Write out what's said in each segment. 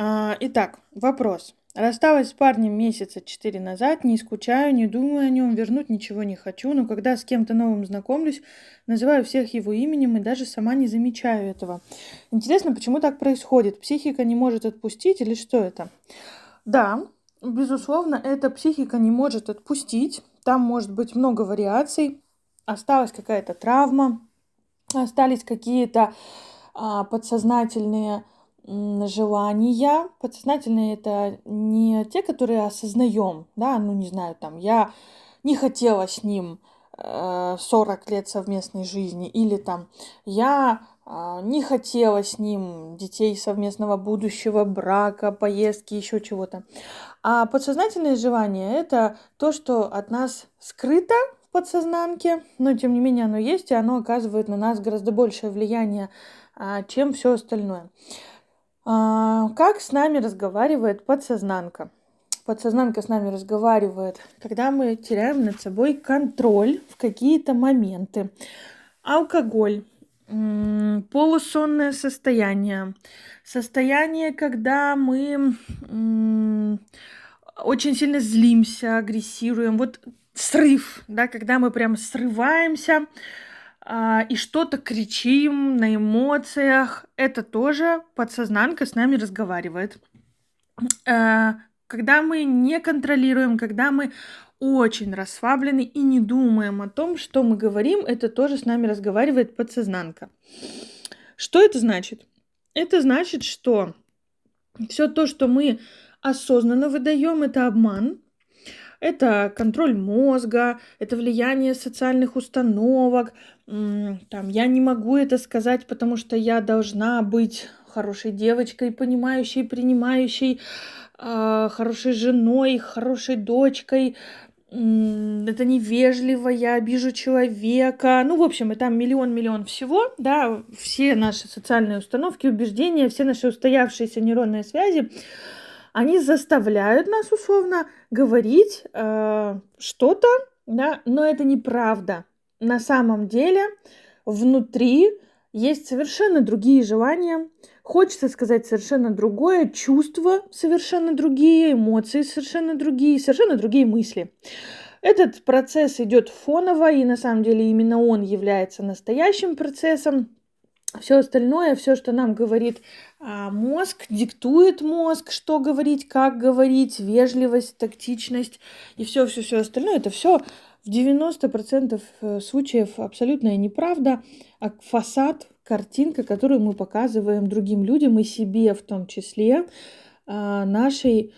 А, итак, вопрос. Рассталась с парнем месяца четыре назад, не скучаю, не думаю о нем, вернуть ничего не хочу, но когда с кем-то новым знакомлюсь, называю всех его именем и даже сама не замечаю этого. Интересно, почему так происходит? Психика не может отпустить или что это? Да, безусловно, эта психика не может отпустить. Там может быть много вариаций. Осталась какая-то травма, остались какие-то а, подсознательные желания. Подсознательные это не те, которые осознаем, да, ну не знаю, там я не хотела с ним 40 э, лет совместной жизни, или там я а, не хотела с ним детей совместного будущего, брака, поездки, еще чего-то. А подсознательное желание – это то, что от нас скрыто в подсознанке, но тем не менее оно есть, и оно оказывает на нас гораздо большее влияние, а, чем все остальное. А, как с нами разговаривает подсознанка? Подсознанка с нами разговаривает, когда мы теряем над собой контроль в какие-то моменты. Алкоголь, полусонное состояние, состояние, когда мы очень сильно злимся, агрессируем. Вот срыв, да, когда мы прям срываемся, и что-то кричим на эмоциях, это тоже подсознанка с нами разговаривает. Э, когда мы не контролируем, когда мы очень расслаблены и не думаем о том, что мы говорим, это тоже с нами разговаривает подсознанка. Что это значит? Это значит, что все то, что мы осознанно выдаем, это обман, это контроль мозга, это влияние социальных установок. Там, я не могу это сказать, потому что я должна быть хорошей девочкой, понимающей, принимающей, а, хорошей женой, хорошей дочкой. Это невежливо, я обижу человека. Ну, в общем, и там миллион-миллион всего, да, все наши социальные установки, убеждения, все наши устоявшиеся нейронные связи, они заставляют нас условно говорить э, что-то, да, но это неправда. На самом деле внутри есть совершенно другие желания, хочется сказать совершенно другое, чувства совершенно другие, эмоции совершенно другие, совершенно другие мысли. Этот процесс идет фоново, и на самом деле именно он является настоящим процессом. Все остальное, все, что нам говорит а, мозг, диктует мозг, что говорить, как говорить, вежливость, тактичность и все-все-все остальное, это все в 90% э, случаев абсолютная неправда, а фасад, картинка, которую мы показываем другим людям и себе в том числе, а, нашей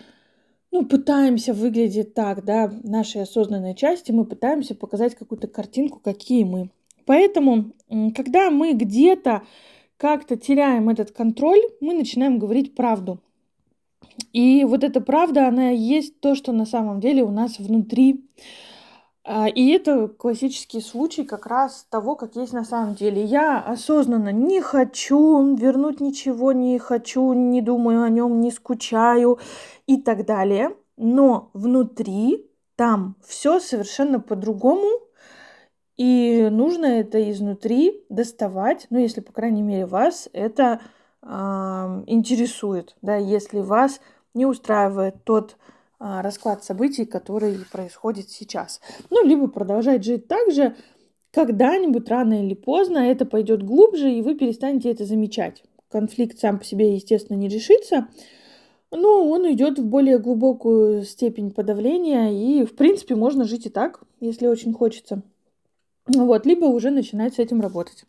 ну, пытаемся выглядеть так, да, нашей осознанной части, мы пытаемся показать какую-то картинку, какие мы. Поэтому, когда мы где-то как-то теряем этот контроль, мы начинаем говорить правду. И вот эта правда, она есть то, что на самом деле у нас внутри. А, и это классический случай как раз того, как есть на самом деле. Я осознанно не хочу вернуть ничего, не хочу, не думаю о нем, не скучаю и так далее. Но внутри там все совершенно по-другому, и нужно это изнутри доставать, ну, если, по крайней мере, вас это э, интересует, да, если вас не устраивает тот э, расклад событий, который происходит сейчас. Ну, либо продолжать жить так же, когда-нибудь, рано или поздно, это пойдет глубже, и вы перестанете это замечать. Конфликт сам по себе, естественно, не решится, но он идет в более глубокую степень подавления, и, в принципе, можно жить и так, если очень хочется. Вот, либо уже начинать с этим работать.